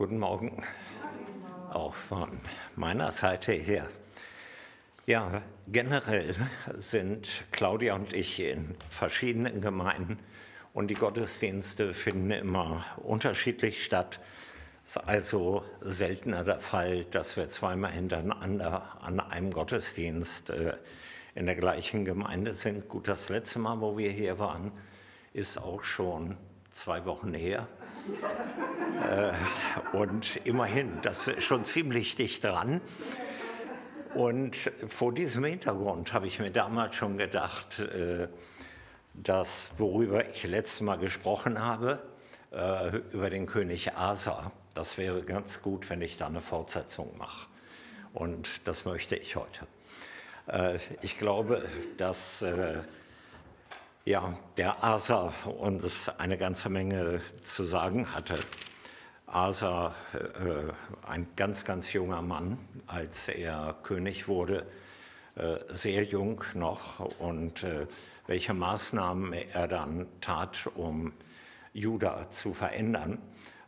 Guten Morgen, auch von meiner Seite her. Ja, generell sind Claudia und ich in verschiedenen Gemeinden und die Gottesdienste finden immer unterschiedlich statt. Es ist also seltener der Fall, dass wir zweimal hintereinander an einem Gottesdienst äh, in der gleichen Gemeinde sind. Gut, das letzte Mal, wo wir hier waren, ist auch schon zwei Wochen her. Äh, und immerhin, das ist schon ziemlich dicht dran. Und vor diesem Hintergrund habe ich mir damals schon gedacht, äh, dass worüber ich letztes Mal gesprochen habe, äh, über den König Asa, das wäre ganz gut, wenn ich da eine Fortsetzung mache. Und das möchte ich heute. Ich glaube, dass ja, der Asa uns eine ganze Menge zu sagen hatte. Asa, äh, ein ganz, ganz junger Mann, als er König wurde, äh, sehr jung noch und äh, welche Maßnahmen er dann tat, um Juda zu verändern,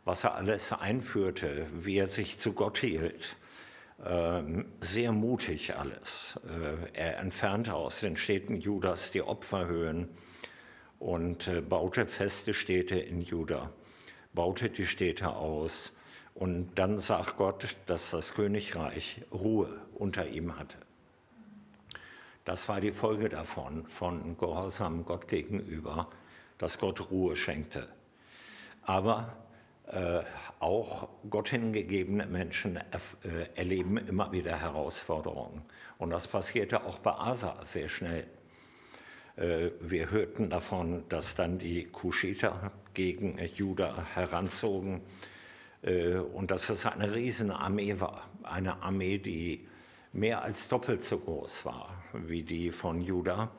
was er alles einführte, wie er sich zu Gott hielt. Ähm, sehr mutig alles. Äh, er entfernte aus den Städten Judas die Opferhöhen und äh, baute feste Städte in Juda, baute die Städte aus. Und dann sagt Gott, dass das Königreich Ruhe unter ihm hatte. Das war die Folge davon, von Gehorsam Gott gegenüber, dass Gott Ruhe schenkte. Aber äh, auch Gott hingegebene Menschen äh, erleben immer wieder Herausforderungen. Und das passierte auch bei Asa sehr schnell. Äh, wir hörten davon, dass dann die Kuschiter gegen Juda heranzogen äh, und dass es eine Riesenarmee war. Eine Armee, die mehr als doppelt so groß war wie die von Juda.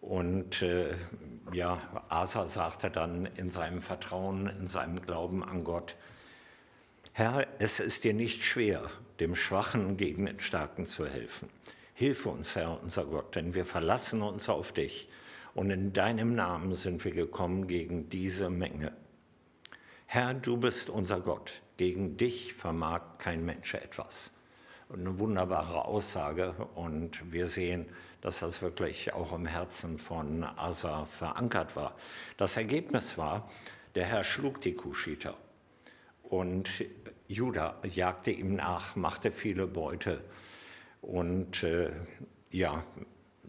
Und äh, ja, Asa sagte dann in seinem Vertrauen, in seinem Glauben an Gott, Herr, es ist dir nicht schwer, dem Schwachen gegen den Starken zu helfen. Hilfe uns, Herr, unser Gott, denn wir verlassen uns auf dich und in deinem Namen sind wir gekommen gegen diese Menge. Herr, du bist unser Gott, gegen dich vermag kein Mensch etwas. Eine wunderbare Aussage und wir sehen, dass das wirklich auch im Herzen von Asa verankert war. Das Ergebnis war, der Herr schlug die Kuschiter und Judah jagte ihm nach, machte viele Beute und äh, ja,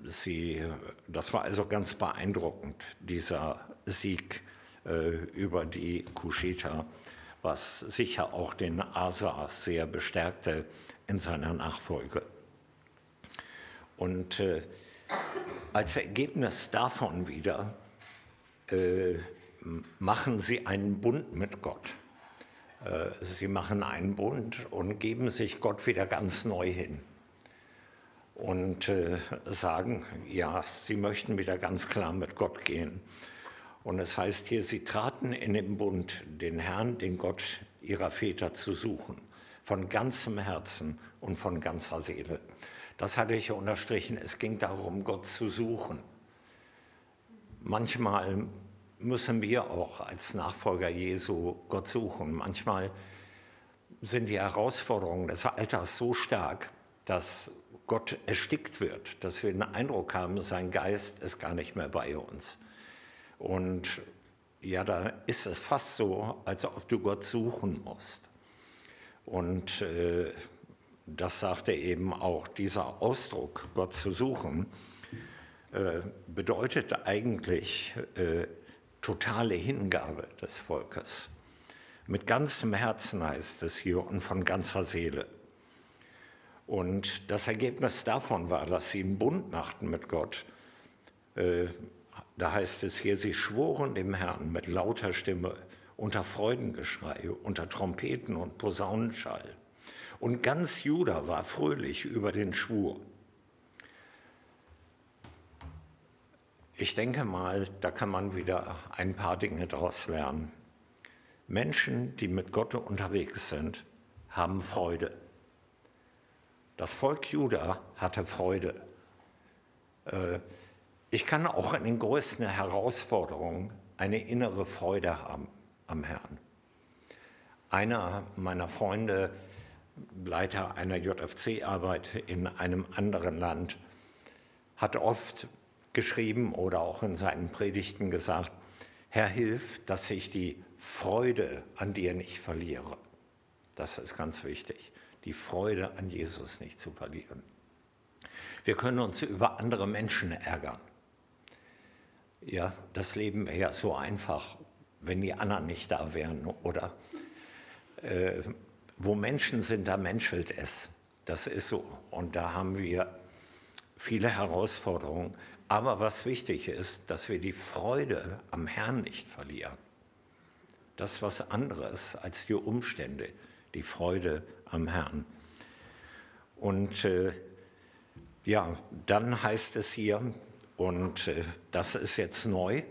sie, das war also ganz beeindruckend, dieser Sieg äh, über die Kuschita, was sicher auch den Asa sehr bestärkte in seiner Nachfolge. Und äh, als Ergebnis davon wieder äh, machen sie einen Bund mit Gott. Äh, sie machen einen Bund und geben sich Gott wieder ganz neu hin und äh, sagen, ja, sie möchten wieder ganz klar mit Gott gehen. Und es heißt hier, sie traten in den Bund, den Herrn, den Gott ihrer Väter zu suchen, von ganzem Herzen und von ganzer Seele. Das hatte ich unterstrichen, es ging darum, Gott zu suchen. Manchmal müssen wir auch als Nachfolger Jesu Gott suchen. Manchmal sind die Herausforderungen des Alters so stark, dass Gott erstickt wird, dass wir den Eindruck haben, sein Geist ist gar nicht mehr bei uns. Und ja, da ist es fast so, als ob du Gott suchen musst. Und äh, das sagte eben auch dieser Ausdruck, Gott zu suchen, äh, bedeutet eigentlich äh, totale Hingabe des Volkes. Mit ganzem Herzen heißt es hier und von ganzer Seele. Und das Ergebnis davon war, dass sie einen Bund machten mit Gott. Äh, da heißt es hier, sie schworen dem Herrn mit lauter Stimme, unter Freudengeschrei, unter Trompeten und Posaunenschall. Und ganz Juda war fröhlich über den Schwur. Ich denke mal, da kann man wieder ein paar Dinge daraus lernen. Menschen, die mit Gott unterwegs sind, haben Freude. Das Volk Juda hatte Freude. Äh, ich kann auch in den größten Herausforderungen eine innere Freude haben am Herrn. Einer meiner Freunde, Leiter einer JFC-Arbeit in einem anderen Land, hat oft geschrieben oder auch in seinen Predigten gesagt, Herr, hilf, dass ich die Freude an dir nicht verliere. Das ist ganz wichtig, die Freude an Jesus nicht zu verlieren. Wir können uns über andere Menschen ärgern. Ja, das Leben wäre ja so einfach, wenn die anderen nicht da wären, oder? Äh, wo Menschen sind, da menschelt es. Das ist so. Und da haben wir viele Herausforderungen. Aber was wichtig ist, dass wir die Freude am Herrn nicht verlieren. Das ist was anderes als die Umstände, die Freude am Herrn. Und äh, ja, dann heißt es hier, und äh, das ist jetzt neu,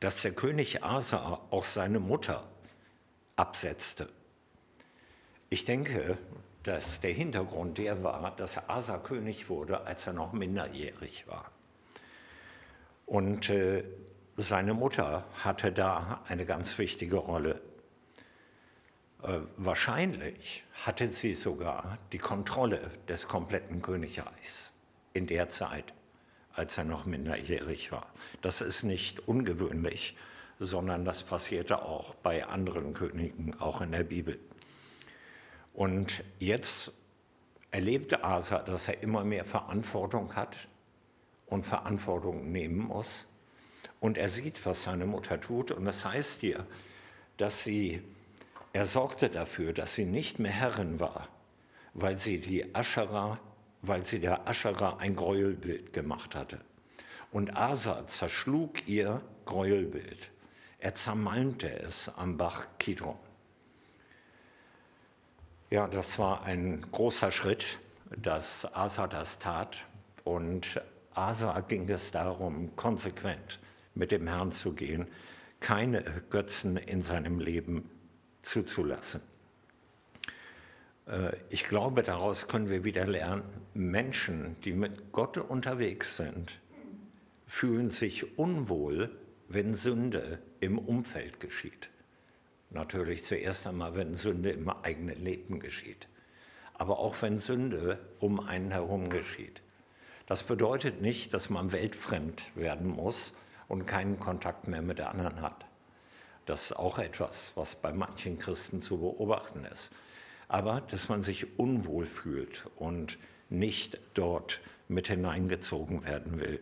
dass der König Asa auch seine Mutter absetzte. Ich denke, dass der Hintergrund der war, dass Asa König wurde, als er noch minderjährig war. Und äh, seine Mutter hatte da eine ganz wichtige Rolle. Äh, wahrscheinlich hatte sie sogar die Kontrolle des kompletten Königreichs in der Zeit, als er noch minderjährig war. Das ist nicht ungewöhnlich, sondern das passierte auch bei anderen Königen, auch in der Bibel. Und jetzt erlebte Asa, dass er immer mehr Verantwortung hat und Verantwortung nehmen muss. Und er sieht, was seine Mutter tut. Und das heißt hier, dass sie, er sorgte dafür, dass sie nicht mehr Herrin war, weil sie die Aschera, weil sie der Aschera ein Gräuelbild gemacht hatte. Und Asa zerschlug ihr Gräuelbild. Er zermalmte es am Bach Kidron. Ja, das war ein großer Schritt, dass Asa das tat. Und Asa ging es darum, konsequent mit dem Herrn zu gehen, keine Götzen in seinem Leben zuzulassen. Äh, ich glaube, daraus können wir wieder lernen, Menschen, die mit Gott unterwegs sind, fühlen sich unwohl, wenn Sünde im Umfeld geschieht. Natürlich zuerst einmal, wenn Sünde im eigenen Leben geschieht. Aber auch wenn Sünde um einen herum geschieht. Das bedeutet nicht, dass man weltfremd werden muss und keinen Kontakt mehr mit der anderen hat. Das ist auch etwas, was bei manchen Christen zu beobachten ist. Aber dass man sich unwohl fühlt und nicht dort mit hineingezogen werden will.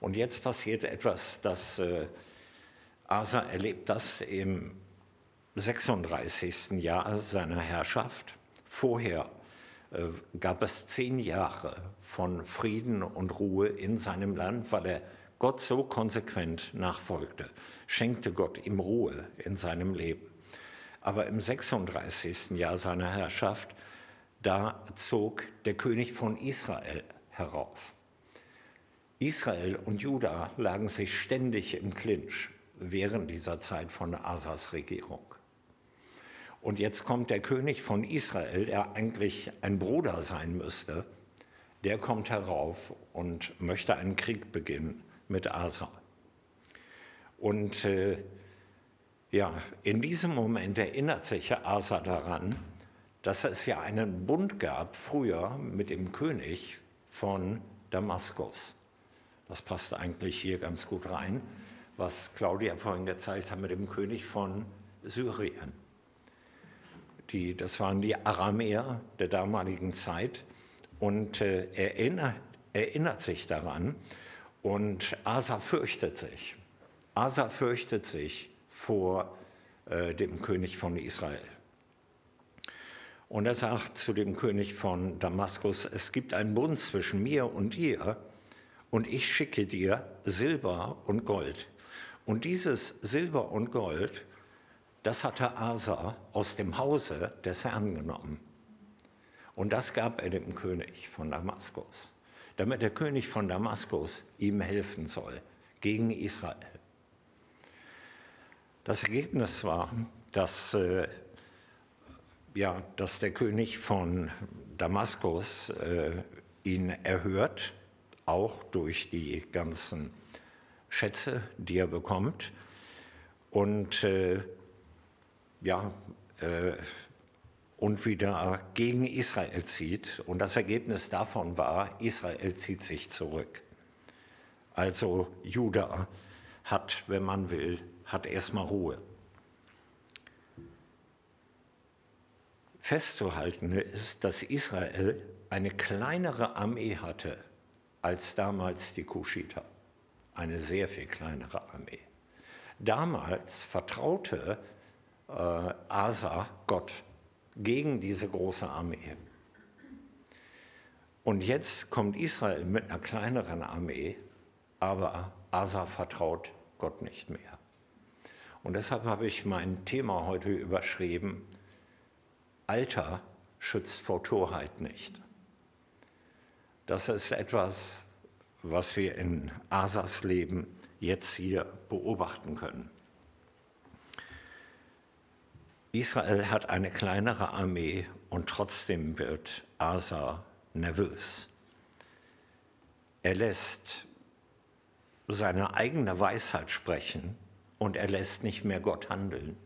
Und jetzt passiert etwas, dass äh, Asa erlebt das im 36. Jahr seiner Herrschaft. Vorher äh, gab es zehn Jahre von Frieden und Ruhe in seinem Land, weil er Gott so konsequent nachfolgte, schenkte Gott ihm Ruhe in seinem Leben. Aber im 36. Jahr seiner Herrschaft, da zog der König von Israel herauf. Israel und Juda lagen sich ständig im Clinch während dieser Zeit von Asas Regierung. Und jetzt kommt der König von Israel, der eigentlich ein Bruder sein müsste, der kommt herauf und möchte einen Krieg beginnen mit Asa. Und äh, ja, in diesem Moment erinnert sich Asa daran, dass es ja einen Bund gab früher mit dem König von Damaskus. Das passt eigentlich hier ganz gut rein, was Claudia vorhin gezeigt hat mit dem König von Syrien. Die, das waren die Aramäer der damaligen Zeit. Und äh, erinnert, erinnert sich daran. Und Asa fürchtet sich. Asa fürchtet sich vor äh, dem König von Israel. Und er sagt zu dem König von Damaskus, es gibt einen Bund zwischen mir und dir und ich schicke dir Silber und Gold. Und dieses Silber und Gold das hatte Asa aus dem Hause des Herrn genommen. Und das gab er dem König von Damaskus, damit der König von Damaskus ihm helfen soll gegen Israel. Das Ergebnis war, dass, äh, ja, dass der König von Damaskus äh, ihn erhört, auch durch die ganzen Schätze, die er bekommt. Und äh, ja, äh, und wieder gegen Israel zieht. Und das Ergebnis davon war, Israel zieht sich zurück. Also Juda hat, wenn man will, hat erstmal Ruhe. Festzuhalten ist, dass Israel eine kleinere Armee hatte als damals die Kuschiter. Eine sehr viel kleinere Armee. Damals vertraute äh, Asa Gott gegen diese große Armee. Und jetzt kommt Israel mit einer kleineren Armee, aber Asa vertraut Gott nicht mehr. Und deshalb habe ich mein Thema heute überschrieben, Alter schützt vor Torheit nicht. Das ist etwas, was wir in Asas Leben jetzt hier beobachten können. Israel hat eine kleinere Armee und trotzdem wird Asa nervös. Er lässt seine eigene Weisheit sprechen und er lässt nicht mehr Gott handeln.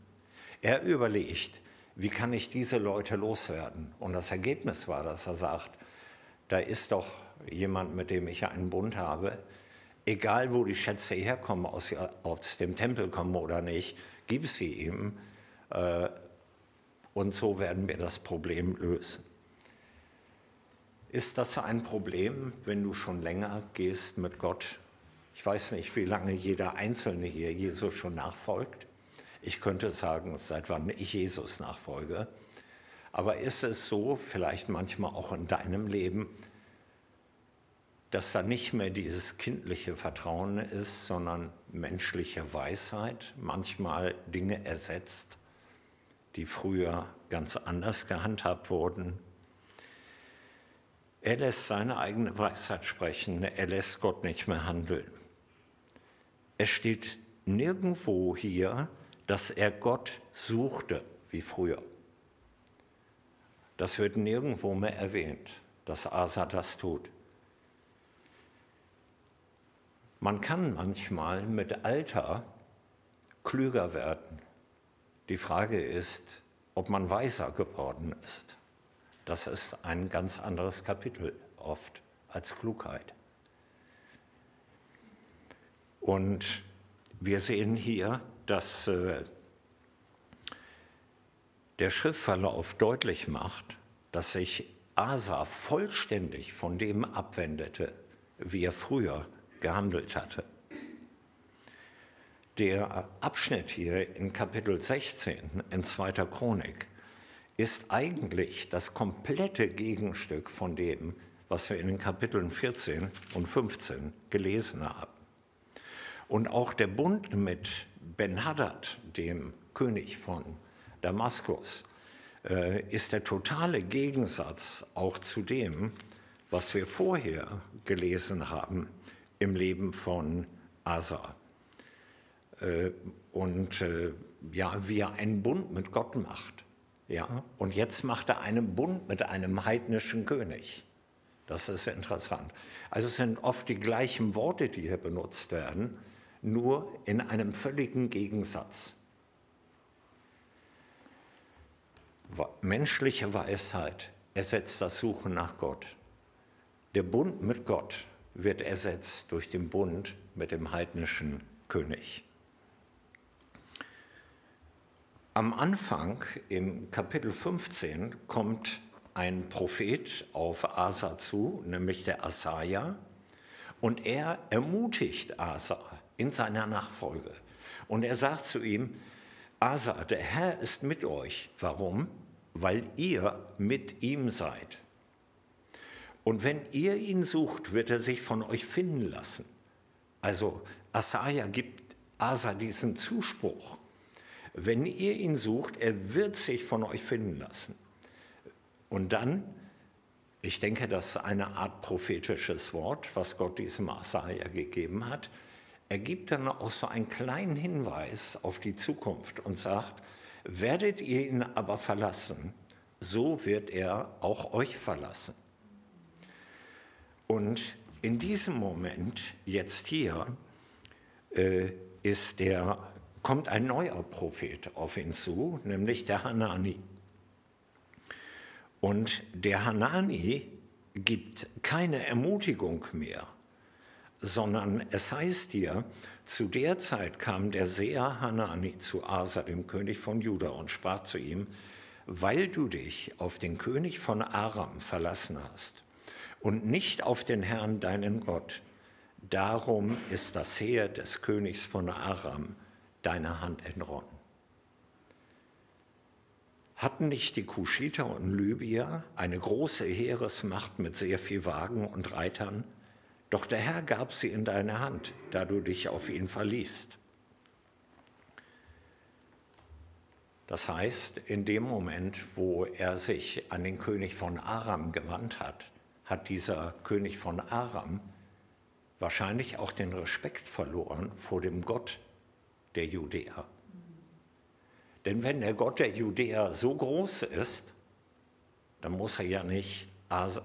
Er überlegt, wie kann ich diese Leute loswerden? Und das Ergebnis war, dass er sagt, da ist doch jemand, mit dem ich einen Bund habe, egal wo die Schätze herkommen, aus, dem Tempel kommen oder nicht, gib sie ihm und so werden wir das Problem lösen. Ist das ein Problem, wenn du schon länger gehst mit Gott? Ich weiß nicht, wie lange jeder Einzelne hier Jesus schon nachfolgt. Ich könnte sagen, seit wann ich Jesus nachfolge. Aber ist es so, vielleicht manchmal auch in deinem Leben, dass da nicht mehr dieses kindliche Vertrauen ist, sondern menschliche Weisheit, manchmal Dinge ersetzt, die früher ganz anders gehandhabt wurden. Er lässt seine eigene Weisheit sprechen, er lässt Gott nicht mehr handeln. Es steht nirgendwo hier, dass er Gott suchte wie früher. Das wird nirgendwo mehr erwähnt, dass Asa das tut. Man kann manchmal mit Alter klüger werden. Die Frage ist, ob man weiser geworden ist. Das ist ein ganz anderes Kapitel oft als Klugheit. Und wir sehen hier, dass äh, der Schriftverlauf deutlich macht, dass sich Asa vollständig von dem abwendete, wie er früher gehandelt hatte. Der Abschnitt hier in Kapitel 16 in 2. Chronik ist eigentlich das komplette Gegenstück von dem, was wir in den Kapiteln 14 und 15 gelesen haben. Und auch der Bund mit Ben-Hadad, dem König von Damaskus, äh, ist der totale Gegensatz auch zu dem, was wir vorher gelesen haben im Leben von Asa. Äh, und äh, ja, wie er einen Bund mit Gott macht. Ja, und jetzt macht er einen Bund mit einem heidnischen König. Das ist interessant. Also es sind oft die gleichen Worte, die hier benutzt werden, nur in einem völligen Gegensatz. Menschliche Weisheit ersetzt das Suchen nach Gott. Der Bund mit Gott wird ersetzt durch den Bund mit dem heidnischen König. Am Anfang, im Kapitel 15, kommt ein Prophet auf Asa zu, nämlich der Asaja, und er ermutigt Asa in seiner Nachfolge. Und er sagt zu ihm, Asa, der Herr ist mit euch. Warum? Weil ihr mit ihm seid. Und wenn ihr ihn sucht, wird er sich von euch finden lassen. Also Asaja gibt Asa diesen Zuspruch. Wenn ihr ihn sucht, er wird sich von euch finden lassen. Und dann, ich denke, das ist eine Art prophetisches Wort, was Gott diesem Asaja gegeben hat. Er gibt dann auch so einen kleinen Hinweis auf die Zukunft und sagt, werdet ihr ihn aber verlassen, so wird er auch euch verlassen. Und in diesem Moment, jetzt hier, äh, ist der kommt ein neuer Prophet auf ihn zu, nämlich der Hanani. Und der Hanani gibt keine Ermutigung mehr, sondern es heißt hier, zu der Zeit kam der Seher Hanani zu Asa, dem König von Juda, und sprach zu ihm, weil du dich auf den König von Aram verlassen hast und nicht auf den Herrn deinen Gott, darum ist das Heer des Königs von Aram deiner Hand entronnen. Hatten nicht die Kuschiter und Libyer eine große Heeresmacht mit sehr viel Wagen und Reitern? Doch der Herr gab sie in deine Hand, da du dich auf ihn verliest. Das heißt, in dem Moment, wo er sich an den König von Aram gewandt hat, hat dieser König von Aram wahrscheinlich auch den Respekt verloren vor dem Gott der Judäer. Denn wenn der Gott der Judäer so groß ist, dann muss er ja nicht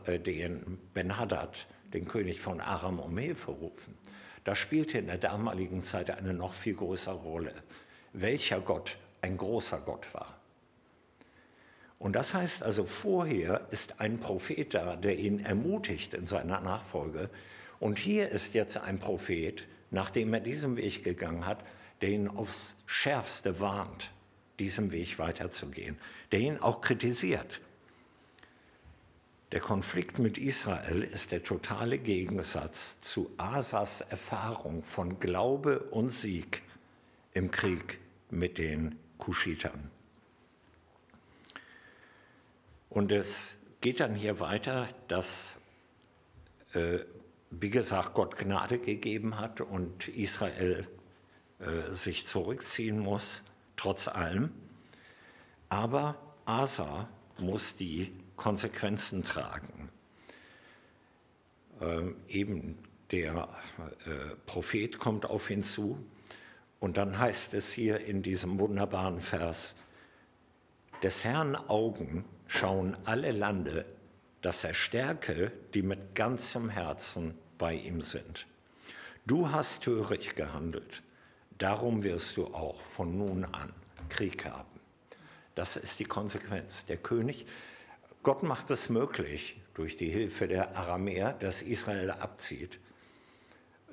äh, den Ben-Hadad, den König von Aram, um Hilfe rufen. Das spielte in der damaligen Zeit eine noch viel größere Rolle, welcher Gott ein großer Gott war. Und das heißt also, vorher ist ein Prophet da, der ihn ermutigt in seiner Nachfolge. Und hier ist jetzt ein Prophet, nachdem er diesen Weg gegangen hat, der ihn aufs Schärfste warnt, diesem Weg weiterzugehen, der ihn auch kritisiert. Der Konflikt mit Israel ist der totale Gegensatz zu Asas Erfahrung von Glaube und Sieg im Krieg mit den Kuschitern. Und es geht dann hier weiter, dass, äh, wie gesagt, Gott Gnade gegeben hat und Israel äh, sich zurückziehen muss, trotz allem. Aber Asa muss die Konsequenzen tragen. Ähm, eben der äh, Prophet kommt auf ihn zu und dann heißt es hier in diesem wunderbaren Vers, des Herrn Augen schauen alle Lande, dass er stärke, die mit ganzem Herzen bei ihm sind. Du hast töricht gehandelt, Darum wirst du auch von nun an Krieg haben. Das ist die Konsequenz. Der König, Gott macht es möglich, durch die Hilfe der Aramäer, dass Israel abzieht.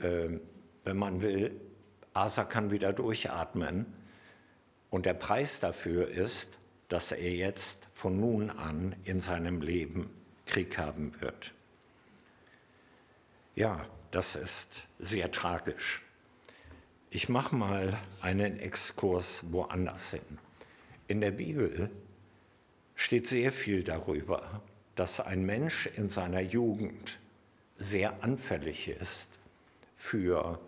Ähm, wenn man will, Asa kann wieder durchatmen. Und der Preis dafür ist, dass er jetzt von nun an in seinem Leben Krieg haben wird. Ja, das ist sehr tragisch. Ich mache mal einen Exkurs woanders hin. In der Bibel steht sehr viel darüber, dass ein Mensch in seiner Jugend sehr anfällig ist für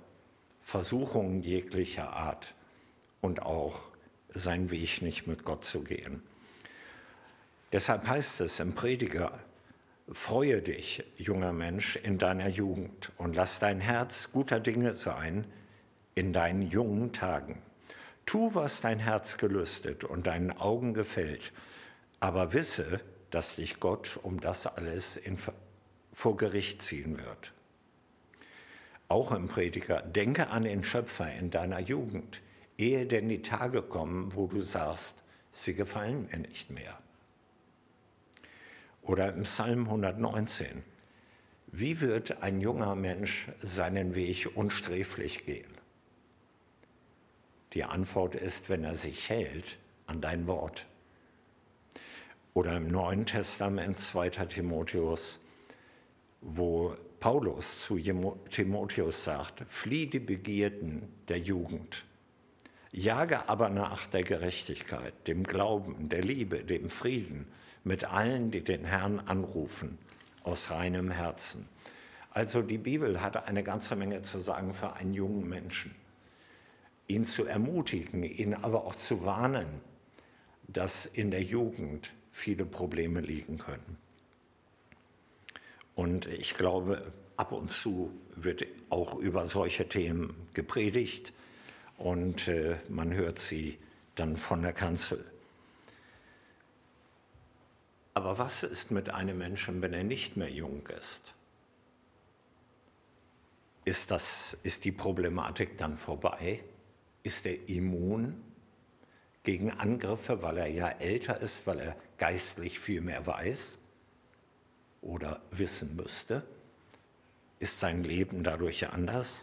Versuchungen jeglicher Art und auch seinen Weg nicht mit Gott zu gehen. Deshalb heißt es im Prediger, freue dich, junger Mensch, in deiner Jugend und lass dein Herz guter Dinge sein, in deinen jungen Tagen. Tu, was dein Herz gelüstet und deinen Augen gefällt, aber wisse, dass dich Gott um das alles in, vor Gericht ziehen wird. Auch im Prediger, denke an den Schöpfer in deiner Jugend, ehe denn die Tage kommen, wo du sagst, sie gefallen mir nicht mehr. Oder im Psalm 119, wie wird ein junger Mensch seinen Weg unsträflich gehen? Die Antwort ist, wenn er sich hält an dein Wort. Oder im Neuen Testament 2. Timotheus, wo Paulus zu Timotheus sagt, flieh die Begierden der Jugend, jage aber nach der Gerechtigkeit, dem Glauben, der Liebe, dem Frieden mit allen, die den Herrn anrufen, aus reinem Herzen. Also die Bibel hat eine ganze Menge zu sagen für einen jungen Menschen ihn zu ermutigen, ihn aber auch zu warnen, dass in der Jugend viele Probleme liegen können. Und ich glaube, ab und zu wird auch über solche Themen gepredigt und äh, man hört sie dann von der Kanzel. Aber was ist mit einem Menschen, wenn er nicht mehr jung ist? Ist, das, ist die Problematik dann vorbei? Ist er immun gegen Angriffe, weil er ja älter ist, weil er geistlich viel mehr weiß oder wissen müsste? Ist sein Leben dadurch anders?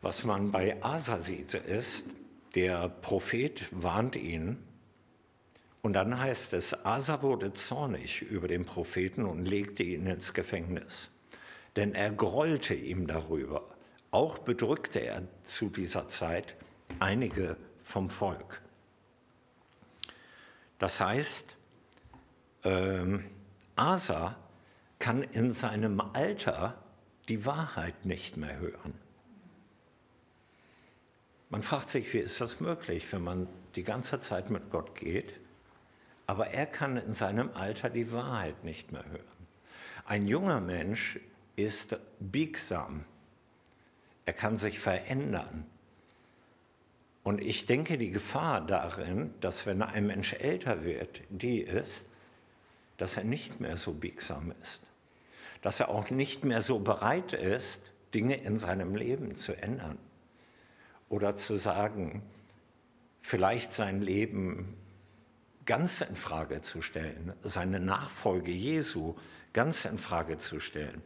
Was man bei Asa sieht, ist, der Prophet warnt ihn und dann heißt es, Asa wurde zornig über den Propheten und legte ihn ins Gefängnis, denn er grollte ihm darüber. Auch bedrückte er zu dieser Zeit einige vom Volk. Das heißt, ähm, Asa kann in seinem Alter die Wahrheit nicht mehr hören. Man fragt sich, wie ist das möglich, wenn man die ganze Zeit mit Gott geht, aber er kann in seinem Alter die Wahrheit nicht mehr hören. Ein junger Mensch ist biegsam, er kann sich verändern. Und ich denke, die Gefahr darin, dass wenn ein Mensch älter wird, die ist, dass er nicht mehr so biegsam ist, dass er auch nicht mehr so bereit ist, Dinge in seinem Leben zu ändern oder zu sagen, vielleicht sein Leben ganz in Frage zu stellen, seine Nachfolge Jesu ganz in Frage zu stellen.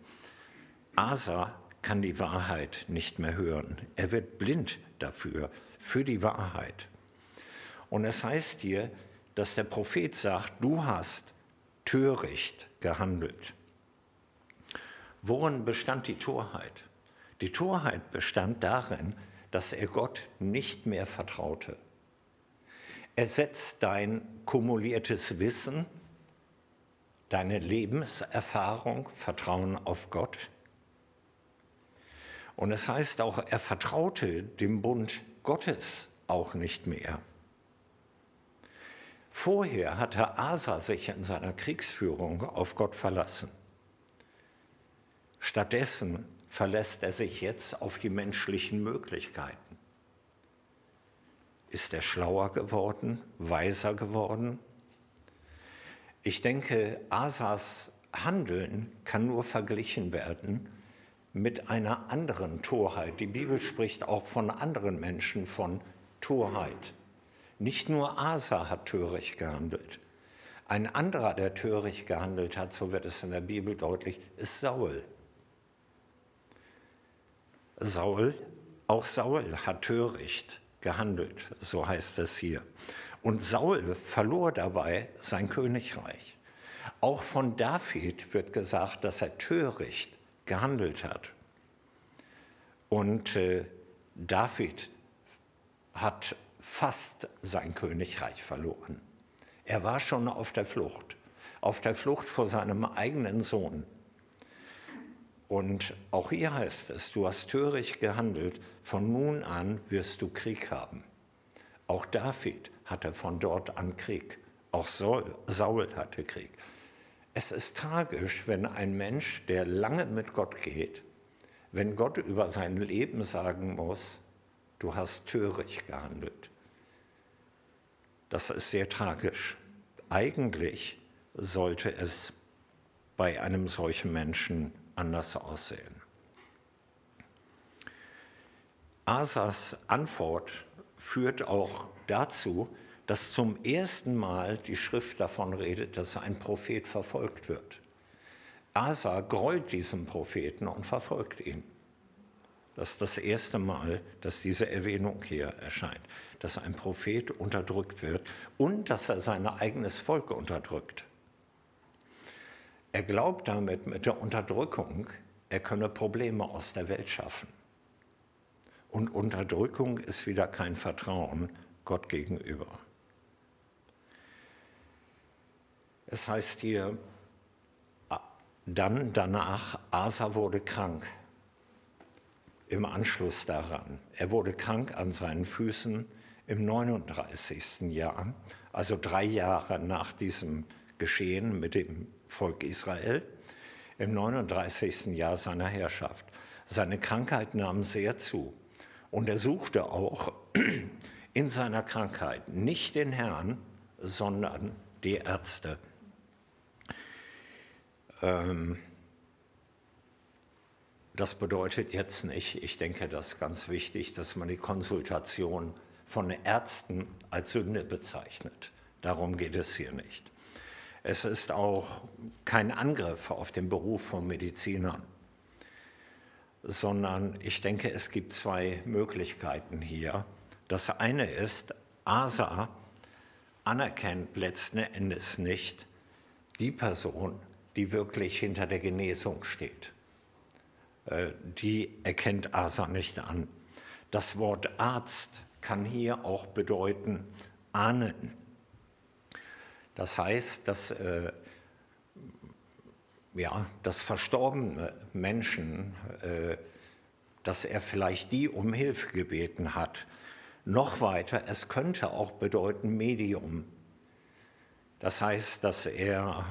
Asa kann die Wahrheit nicht mehr hören. Er wird blind dafür, für die Wahrheit. Und es heißt hier, dass der Prophet sagt, du hast töricht gehandelt. Worin bestand die Torheit? Die Torheit bestand darin, dass er Gott nicht mehr vertraute. Er setzt dein kumuliertes Wissen, deine Lebenserfahrung, Vertrauen auf Gott. Und es heißt auch, er vertraute dem Bund Gottes auch nicht mehr. Vorher hatte Asa sich in seiner Kriegsführung auf Gott verlassen. Stattdessen verlässt er sich jetzt auf die menschlichen Möglichkeiten? Ist er schlauer geworden, weiser geworden? Ich denke, Asas Handeln kann nur verglichen werden mit einer anderen Torheit. Die Bibel spricht auch von anderen Menschen von Torheit. Nicht nur Asa hat töricht gehandelt. Ein anderer, der töricht gehandelt hat, so wird es in der Bibel deutlich, ist Saul. Saul, auch Saul hat töricht gehandelt, so heißt es hier. Und Saul verlor dabei sein Königreich. Auch von David wird gesagt, dass er töricht gehandelt hat. Und äh, David hat fast sein Königreich verloren. Er war schon auf der Flucht, auf der Flucht vor seinem eigenen Sohn. Und auch hier heißt es, du hast töricht gehandelt, von nun an wirst du Krieg haben. Auch David hatte von dort an Krieg. Auch Saul, Saul hatte Krieg. Es ist tragisch, wenn ein Mensch, der lange mit Gott geht, wenn Gott über sein Leben sagen muss, du hast töricht gehandelt. Das ist sehr tragisch. Eigentlich sollte es bei einem solchen Menschen anders aussehen. Asas Antwort führt auch dazu, dass zum ersten Mal die Schrift davon redet, dass ein Prophet verfolgt wird. Asa grollt diesem Propheten und verfolgt ihn. Das ist das erste Mal, dass diese Erwähnung hier erscheint, dass ein Prophet unterdrückt wird und dass er sein eigenes Volk unterdrückt. Er glaubt damit mit der Unterdrückung, er könne Probleme aus der Welt schaffen. Und Unterdrückung ist wieder kein Vertrauen Gott gegenüber. Es heißt hier, dann danach, Asa wurde krank. Im Anschluss daran. Er wurde krank an seinen Füßen im 39. Jahr, also drei Jahre nach diesem Geschehen mit dem Volk Israel im 39. Jahr seiner Herrschaft. Seine Krankheit nahm sehr zu und er suchte auch in seiner Krankheit nicht den Herrn, sondern die Das bedeutet jetzt nicht, ich denke, das ist ganz wichtig, dass man die Konsultation von Ärzten als Sünde bezeichnet. Darum geht es hier nicht. Es ist auch kein Angriff auf den Beruf von Medizinern, sondern ich denke, es gibt zwei Möglichkeiten hier. Das eine ist, ASA anerkennt letzten Endes nicht die Person, die wirklich hinter der Genesung steht. Äh, die erkennt ASA nicht an. Das Wort Arzt kann hier auch bedeuten ahnen. Das heißt, dass, äh, ja, dass verstorbene Menschen, äh, dass er vielleicht die um Hilfe gebeten hat. Noch weiter, es könnte auch bedeuten Medium. Das heißt, dass er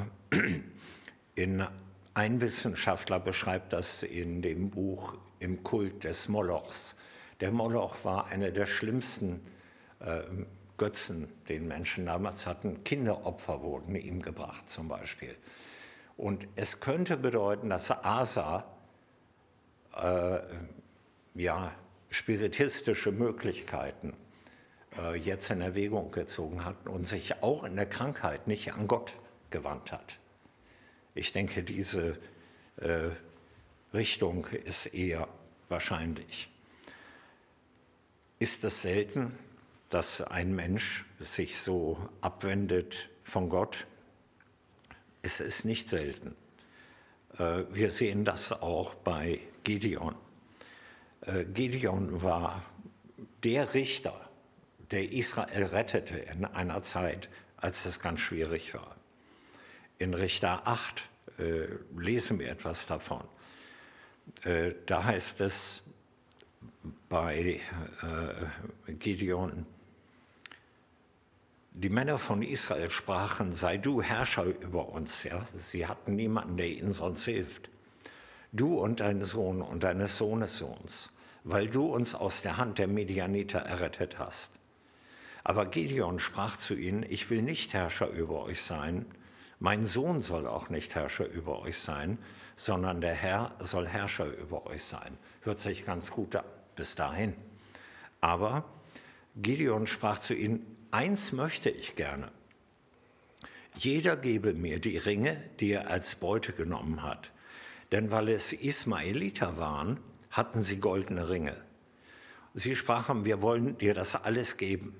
in ein Wissenschaftler beschreibt das in dem Buch Im Kult des Molochs. Der Moloch war einer der schlimmsten äh, Götzen, den Menschen damals hatten. Kinderopfer wurden ihm gebracht zum Beispiel. Und es könnte bedeuten, dass Asa äh, ja, spiritistische Möglichkeiten äh, jetzt in Erwägung gezogen hat und sich auch in der Krankheit nicht an Gott gewandt hat. Ich denke, diese äh, Richtung ist eher wahrscheinlich. Ist es selten, dass ein Mensch sich so abwendet von Gott? Es ist nicht selten. Äh, wir sehen das auch bei Gideon. Äh, Gideon war der Richter, der Israel rettete in einer Zeit, als es ganz schwierig war. In Richter 8 äh, lesen wir etwas davon. Äh, da heißt es bei äh, Gideon, die Männer von Israel sprachen, sei du Herrscher über uns. Ja? Sie hatten niemanden, der ihnen sonst hilft. Du und dein Sohn und deines Sohnes Sohns, weil du uns aus der Hand der Medianiter errettet hast. Aber Gideon sprach zu ihnen, ich will nicht Herrscher über euch sein, mein Sohn soll auch nicht Herrscher über euch sein, sondern der Herr soll Herrscher über euch sein. Hört sich ganz gut an bis dahin. Aber Gideon sprach zu ihnen, eins möchte ich gerne. Jeder gebe mir die Ringe, die er als Beute genommen hat. Denn weil es Ismaeliter waren, hatten sie goldene Ringe. Sie sprachen, wir wollen dir das alles geben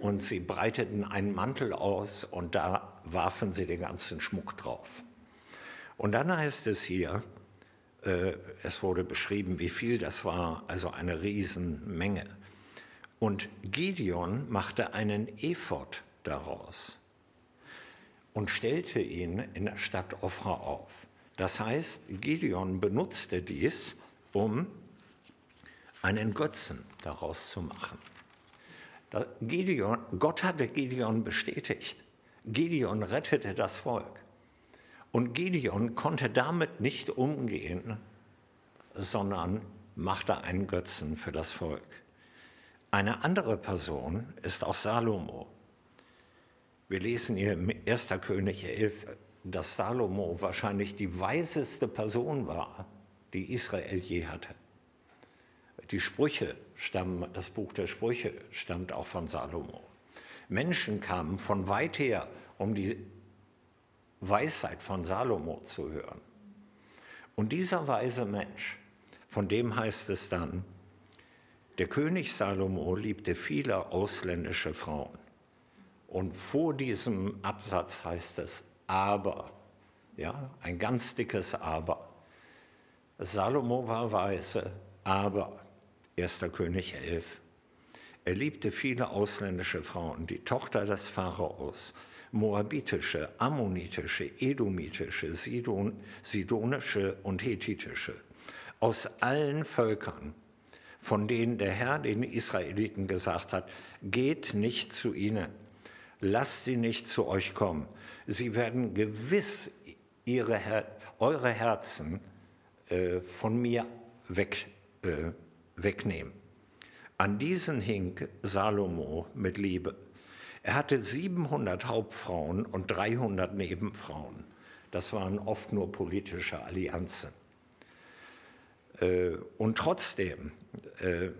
und sie breiteten einen Mantel aus und da warfen sie den ganzen Schmuck drauf. Und dann heißt es hier, äh, es wurde beschrieben, wie viel das war, also eine Riesenmenge. Und Gideon machte einen Ephod daraus und stellte ihn in der Stadt Ofra auf. Das heißt, Gideon benutzte dies, um einen Götzen daraus zu machen. Gideon, Gott hatte Gideon bestätigt. Gideon rettete das Volk. Und Gideon konnte damit nicht umgehen, sondern machte einen Götzen für das Volk. Eine andere Person ist auch Salomo. Wir lesen hier im 1. König 11, dass Salomo wahrscheinlich die weiseste Person war, die Israel je hatte. Die Sprüche stammen, das Buch der Sprüche stammt auch von Salomo. Menschen kamen von weit her, um die Weisheit von Salomo zu hören. Und dieser weise Mensch, von dem heißt es dann, der König Salomo liebte viele ausländische Frauen. Und vor diesem Absatz heißt es aber, ja, ein ganz dickes Aber. Salomo war weise, aber 1. König 11. Er liebte viele ausländische Frauen, die Tochter des Pharaos, moabitische, ammonitische, edomitische, Sidon, sidonische und hethitische, aus allen Völkern, von denen der Herr den Israeliten gesagt hat, geht nicht zu ihnen, lasst sie nicht zu euch kommen. Sie werden gewiss ihre, eure Herzen äh, von mir weg äh, wegnehmen. An diesen hing Salomo mit Liebe. Er hatte 700 Hauptfrauen und 300 Nebenfrauen. Das waren oft nur politische Allianzen. Äh, und trotzdem äh,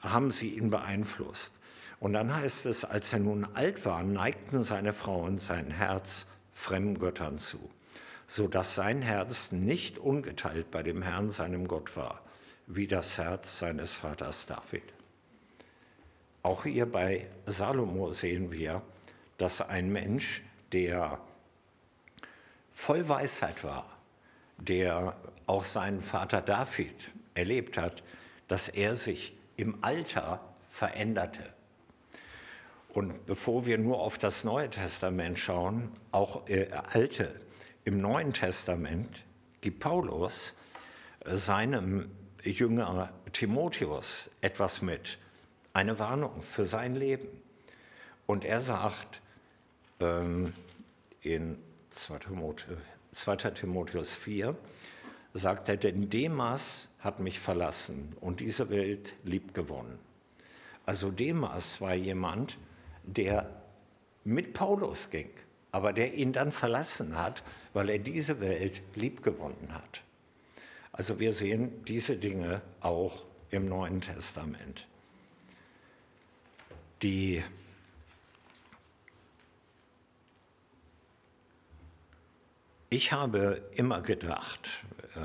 haben sie ihn beeinflusst. Und dann heißt es, als er nun alt war, neigten seine Frauen sein Herz fremden Göttern zu, so dass sein Herz nicht ungeteilt bei dem Herrn, seinem Gott war, wie das Herz seines Vaters David. Auch hier bei Salomo sehen wir, dass ein Mensch, der voll Weisheit war, der auch seinen Vater David erlebt hat, dass er sich im Alter veränderte. Und bevor wir nur auf das Neue Testament schauen, auch äh, Alte, im Neuen Testament gibt Paulus seinem Jünger Timotheus etwas mit, eine Warnung für sein Leben. Und er sagt ähm, in 2 Timotheus, 2. Timotheus 4, sagt er, denn Demas hat mich verlassen und diese Welt lieb gewonnen. Also Demas war jemand, der mit Paulus ging, aber der ihn dann verlassen hat, weil er diese Welt lieb gewonnen hat. Also wir sehen diese Dinge auch im Neuen Testament. Die ich habe immer gedacht, äh,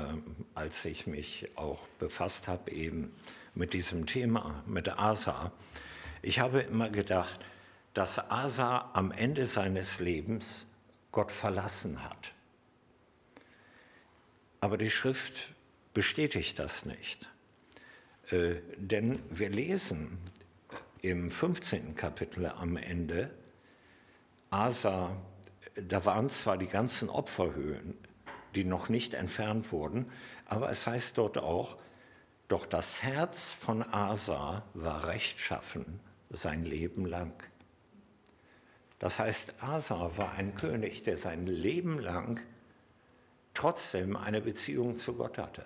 als ich mich auch befasst habe eben mit diesem Thema, mit Asa, ich habe immer gedacht, dass Asa am Ende seines Lebens Gott verlassen hat. Aber die Schrift bestätigt das nicht. Äh, denn wir lesen im 15. Kapitel am Ende, Asa, da waren zwar die ganzen Opferhöhen, die noch nicht entfernt wurden, aber es heißt dort auch, doch das Herz von Asa war rechtschaffen sein Leben lang. Das heißt, Asa war ein König, der sein Leben lang trotzdem eine Beziehung zu Gott hatte.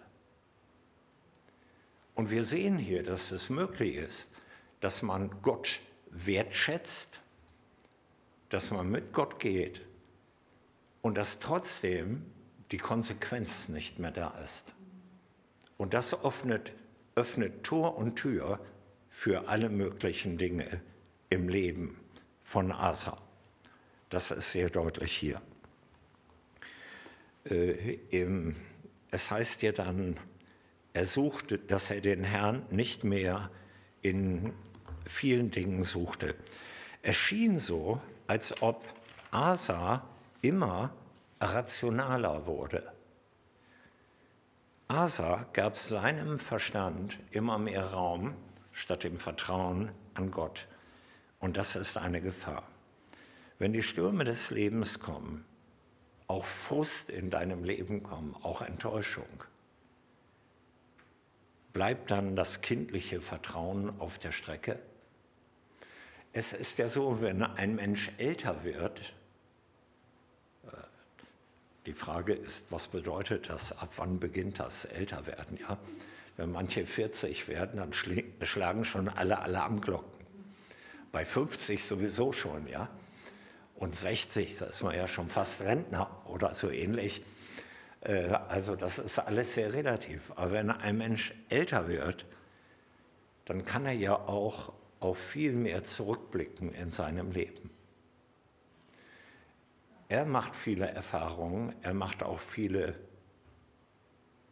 Und wir sehen hier, dass es möglich ist, dass man Gott wertschätzt, dass man mit Gott geht und dass trotzdem die Konsequenz nicht mehr da ist. Und das öffnet, öffnet Tor und Tür für alle möglichen Dinge im Leben von Asa. Das ist sehr deutlich hier. Äh, im, es heißt ja dann, er suchte, dass er den Herrn nicht mehr in vielen Dingen suchte. Es schien so, als ob Asa immer rationaler wurde. Asa gab seinem Verstand immer mehr Raum statt dem Vertrauen an Gott. Und das ist eine Gefahr. Wenn die Stürme des Lebens kommen, auch Frust in deinem Leben kommen, auch Enttäuschung, bleibt dann das kindliche Vertrauen auf der Strecke? Es ist ja so, wenn ein Mensch älter wird, äh, die Frage ist, was bedeutet das? Ab wann beginnt das Älterwerden? Ja? Wenn manche 40 werden, dann schlagen schon alle Alarmglocken. Bei 50 sowieso schon, ja und 60, da ist man ja schon fast Rentner oder so ähnlich. Äh, also das ist alles sehr relativ. Aber wenn ein Mensch älter wird, dann kann er ja auch auf viel mehr zurückblicken in seinem Leben. Er macht viele Erfahrungen, er macht auch viele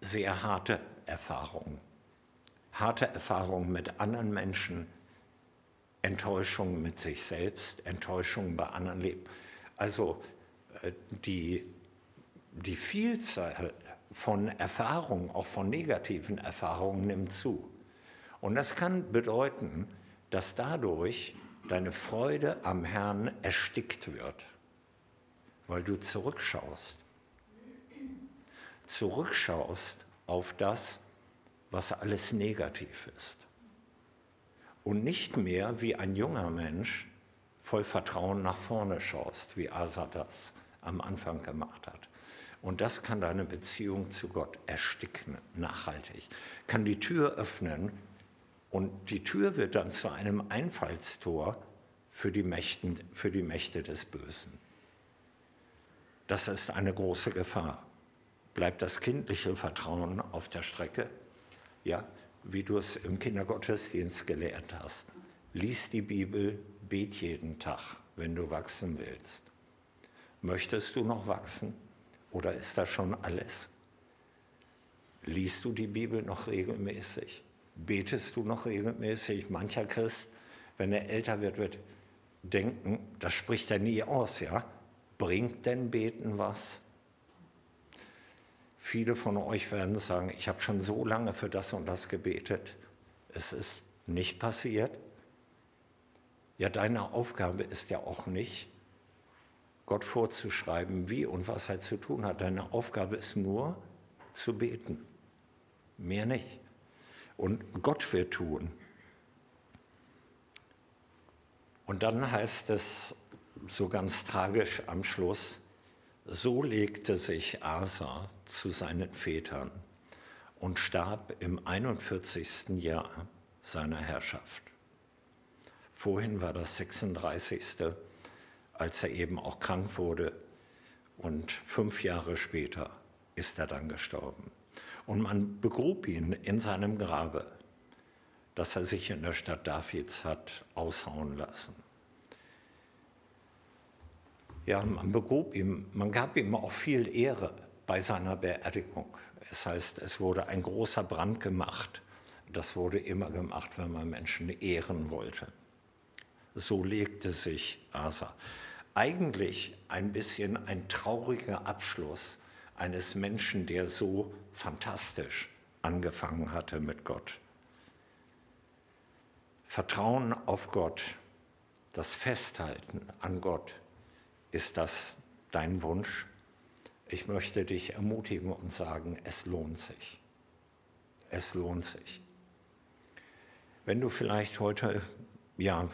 sehr harte Erfahrungen. Harte Erfahrungen mit anderen Menschen, Enttäuschung mit sich selbst, Enttäuschung bei anderen Leben. Also äh, die, die Vielzahl von Erfahrungen, auch von negativen Erfahrungen nimmt zu. Und das kann bedeuten, dass dadurch deine Freude am Herrn erstickt wird, weil du zurückschaust. Zurückschaust auf das, was alles negativ ist und nicht mehr wie ein junger Mensch voll Vertrauen nach vorne schaust, wie Asa das am Anfang gemacht hat. Und das kann deine Beziehung zu Gott ersticken, nachhaltig. Kann die Tür öffnen und die Tür wird dann zu einem Einfallstor für die, Mächten, für die Mächte des Bösen. Das ist eine große Gefahr. Bleibt das kindliche Vertrauen auf der Strecke? ja, wie du es im Kindergottesdienst gelernt hast. Lies die Bibel, bet jeden Tag, wenn du wachsen willst. Möchtest du noch wachsen oder ist das schon alles? Liest du die Bibel noch regelmäßig? Betest du noch regelmäßig? Mancher Christ, wenn er älter wird, wird denken, das spricht er nie aus, ja? Bringt denn Beten was? Viele von euch werden sagen, ich habe schon so lange für das und das gebetet. Es ist nicht passiert. Ja, deine Aufgabe ist ja auch nicht, Gott vorzuschreiben, wie und was er zu tun hat. Deine Aufgabe ist nur zu beten. Mehr nicht. Und Gott wird tun. Und dann heißt es so ganz tragisch am Schluss, so legte sich Asa zu seinen Vätern und starb im 41. Jahr seiner Herrschaft. Vorhin war das 36. als er eben auch krank wurde und fünf Jahre später ist er dann gestorben. Und man begrub ihn in seinem Grabe, das er sich in der Stadt Davids hat aushauen lassen. Ja, man begrub ihm, man gab ihm auch viel Ehre bei seiner Beerdigung. Es heißt, es wurde ein großer Brand gemacht. Das wurde immer gemacht, wenn man Menschen ehren wollte. So legte sich Asa. Eigentlich ein bisschen ein trauriger Abschluss eines Menschen, der so fantastisch angefangen hatte mit Gott. Vertrauen auf Gott, das Festhalten an Gott, ist das dein Wunsch? Ich möchte dich ermutigen und sagen, es lohnt sich. Es lohnt sich. Wenn du vielleicht heute, ja,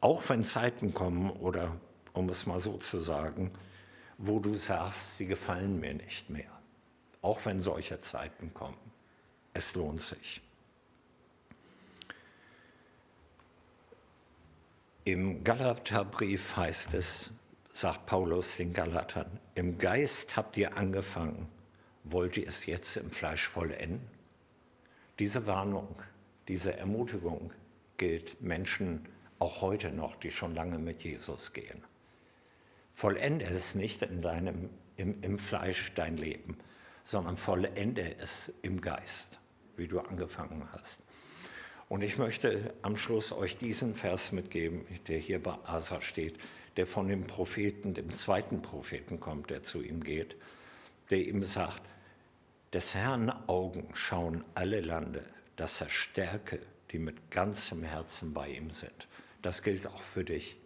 auch wenn Zeiten kommen oder um es mal so zu sagen, wo du sagst, sie gefallen mir nicht mehr, auch wenn solche Zeiten kommen, es lohnt sich. Im Galaterbrief heißt es, sagt Paulus den Galatern, im Geist habt ihr angefangen, wollt ihr es jetzt im Fleisch vollenden? Diese Warnung, diese Ermutigung gilt Menschen auch heute noch, die schon lange mit Jesus gehen. Vollende es nicht in deinem, im, im Fleisch dein Leben, sondern vollende es im Geist, wie du angefangen hast. Und ich möchte am Schluss euch diesen Vers mitgeben, der hier bei Asa steht der von dem Propheten, dem zweiten Propheten kommt, der zu ihm geht, der ihm sagt, des Herrn Augen schauen alle Lande, dass er stärke, die mit ganzem Herzen bei ihm sind. Das gilt auch für dich.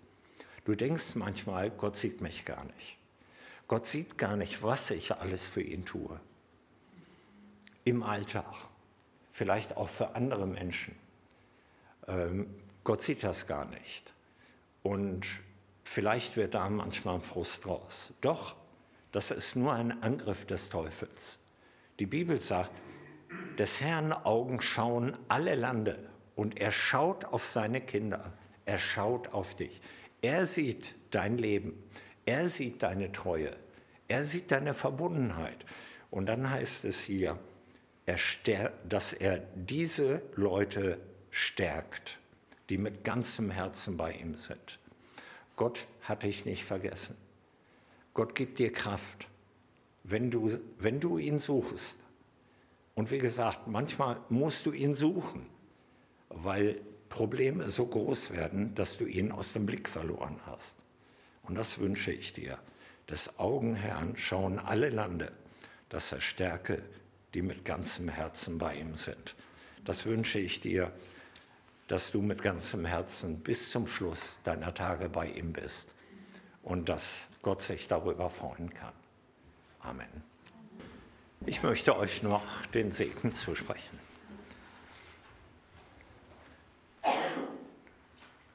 Du denkst manchmal, Gott sieht mich gar nicht. Gott sieht gar nicht, was ich alles für ihn tue. Im Alltag, vielleicht auch für andere Menschen. Ähm, Gott sieht das gar nicht. Und Vielleicht wird da manchmal ein Frust draus. Doch, das ist nur ein Angriff des Teufels. Die Bibel sagt, des Herrn Augen schauen alle Lande und er schaut auf seine Kinder, er schaut auf dich. Er sieht dein Leben, er sieht deine Treue, er sieht deine Verbundenheit. Und dann heißt es hier, dass er diese Leute stärkt, die mit ganzem Herzen bei ihm sind. Gott hat dich nicht vergessen. Gott gibt dir Kraft, wenn du, wenn du ihn suchst. Und wie gesagt, manchmal musst du ihn suchen, weil Probleme so groß werden, dass du ihn aus dem Blick verloren hast. Und das wünsche ich dir. Des Augenherrn schauen alle Lande, dass er stärke, die mit ganzem Herzen bei ihm sind. Das wünsche ich dir dass du mit ganzem Herzen bis zum Schluss deiner Tage bei ihm bist und dass Gott sich darüber freuen kann. Amen. Ich möchte euch noch den Segen zusprechen.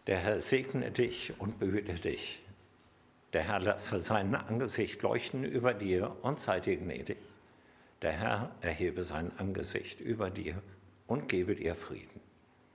Der Herr segne dich und behüte dich. Der Herr lasse sein Angesicht leuchten über dir und sei dir gnädig. Der Herr erhebe sein Angesicht über dir und gebe dir Frieden.